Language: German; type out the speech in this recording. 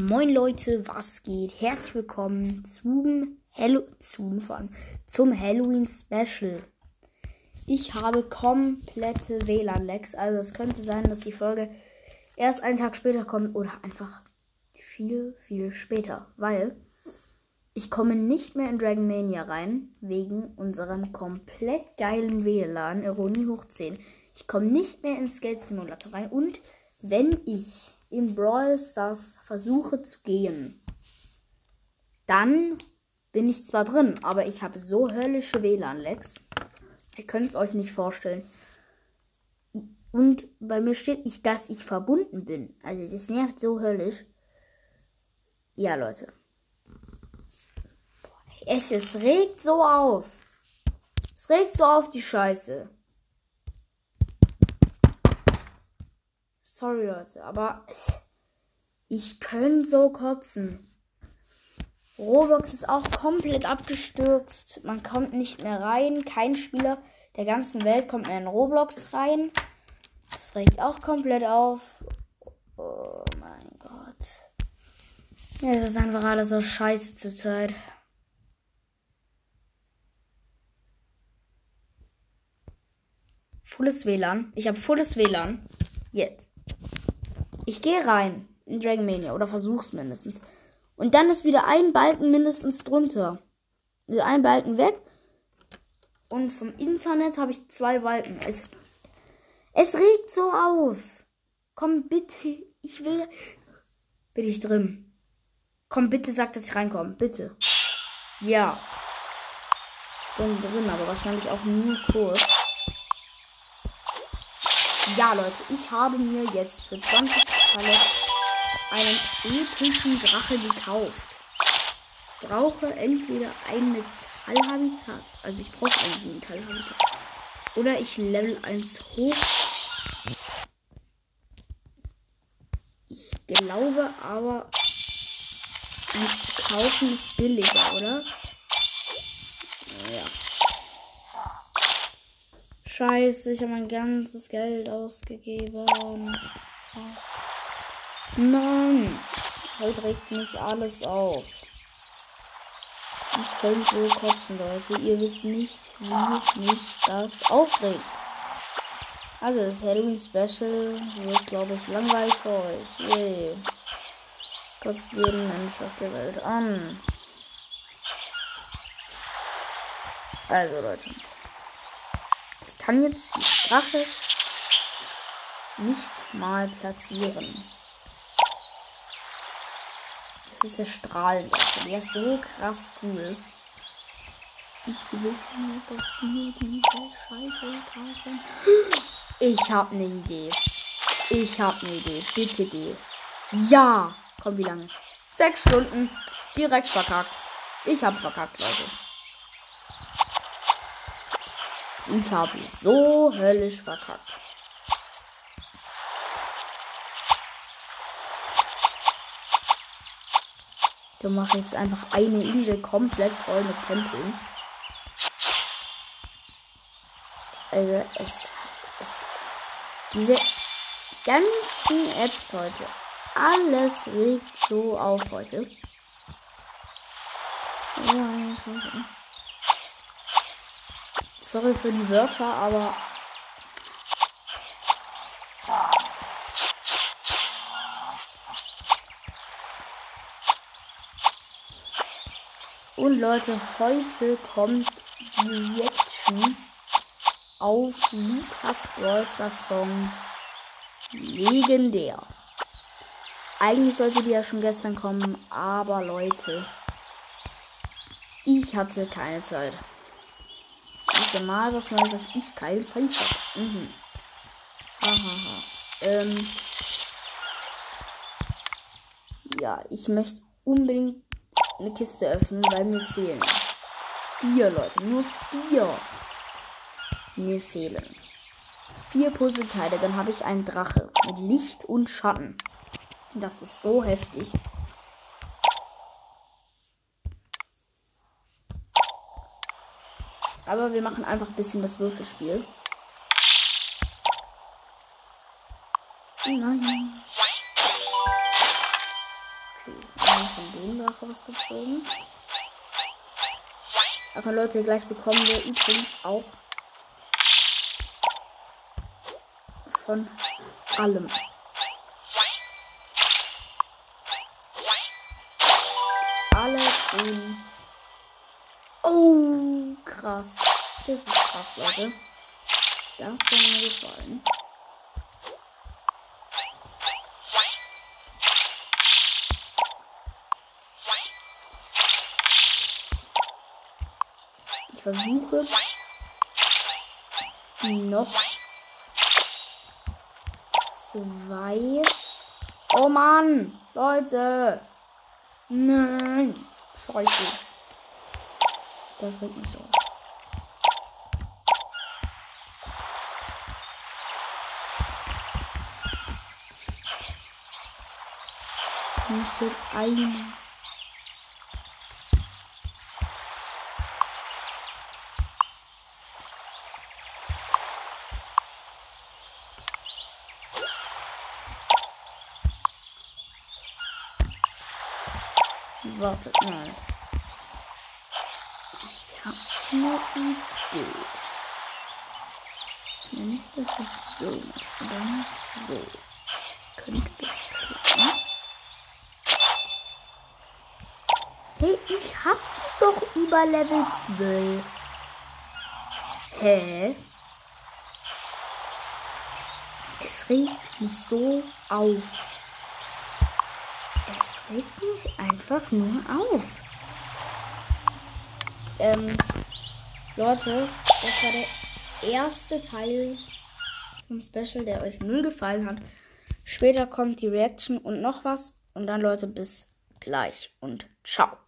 Moin Leute, was geht? Herzlich willkommen zum Hallo zum, zum Halloween Special. Ich habe komplette WLAN-Lags, also es könnte sein, dass die Folge erst einen Tag später kommt oder einfach viel, viel später, weil ich komme nicht mehr in Dragon Mania rein, wegen unserem komplett geilen WLAN, Ironie hoch 10. Ich komme nicht mehr in Skate Simulator rein und wenn ich in Brawl Stars versuche zu gehen, dann bin ich zwar drin, aber ich habe so höllische WLAN-Lags. Ihr könnt es euch nicht vorstellen. Und bei mir steht nicht, dass ich verbunden bin. Also das nervt so höllisch. Ja, Leute. Es, es regt so auf. Es regt so auf die Scheiße. Sorry, Leute, aber ich könnte so kotzen. Roblox ist auch komplett abgestürzt. Man kommt nicht mehr rein. Kein Spieler der ganzen Welt kommt mehr in Roblox rein. Das regt auch komplett auf. Oh mein Gott. Es ist einfach alles so scheiße zurzeit. Volles WLAN. Ich habe volles WLAN. Jetzt. Ich gehe rein in Dragon Mania oder versuch's mindestens. Und dann ist wieder ein Balken mindestens drunter. Also ein Balken weg. Und vom Internet habe ich zwei Balken. Es, es regt so auf. Komm bitte. Ich will. Bin ich drin? Komm bitte, sag, dass ich reinkomme. Bitte. Ja. Ich bin drin, aber wahrscheinlich auch nur kurz. Ja, Leute, ich habe mir jetzt für 20 Teile einen epischen Drache gekauft. Ich brauche entweder ein Metallhabitat, also ich brauche ein Metallhabitat, oder ich level 1 hoch. Ich glaube aber, zu kaufen ist billiger, oder? Ja. Scheiße, ich habe mein ganzes Geld ausgegeben. Mann, heute regt mich alles auf. Ich könnte so kotzen, Leute. Ihr wisst nicht, wie mich das aufregt. Also, das Halloween Special wird, glaube ich, langweilig für euch. Yay. Kotzt jeden Mensch auf der Welt an. Also, Leute. Ich kann jetzt die Sprache nicht mal platzieren. Das ist der Strahlende. Der ist so krass cool. Ich will mir doch nur diese Scheiße kaufen. Ich hab ne Idee. Ich hab ne Idee. Bitte geh. Ja. Komm, wie lange? Sechs Stunden. Direkt verkackt. Ich hab verkackt, Leute. Ich habe so höllisch verkackt. Wir machen jetzt einfach eine Insel komplett voll mit Tempeln. Also es, es diese ganzen Apps heute, alles regt so auf heute. Sorry für die Wörter, aber Und Leute, heute kommt die Reaction auf Lukas Brawster Song Legendär. Eigentlich sollte die ja schon gestern kommen, aber Leute, ich hatte keine Zeit. Ist mal was Neues, dass ich keine Zeit habe. Mhm. Hahaha. Ähm. Ja, ich möchte unbedingt eine Kiste öffnen, weil mir fehlen vier Leute. Nur vier. Mir fehlen vier Puzzleteile. Dann habe ich einen Drache mit Licht und Schatten. Das ist so heftig. Aber wir machen einfach ein bisschen das Würfelspiel. Nein. Okay, haben von dem Drache was gezogen. Aber Leute, gleich bekommen wir übrigens auch von allem. Alle grün. Krass. Das ist krass, Leute. Das hat mir gefallen. Ich versuche noch zwei. Oh Mann, Leute. Nein. Scheiße. Das regt mich so. Nur für eine. Wartet mal. Ich habe eine Idee. Wenn ich das jetzt so mache, dann so, könnte das klappen. Hey, ich hab die doch über Level 12. Hä? Es regt mich so auf. Es regt mich einfach nur auf. Ähm, Leute, das war der erste Teil vom Special, der euch null gefallen hat. Später kommt die Reaction und noch was. Und dann, Leute, bis gleich und ciao.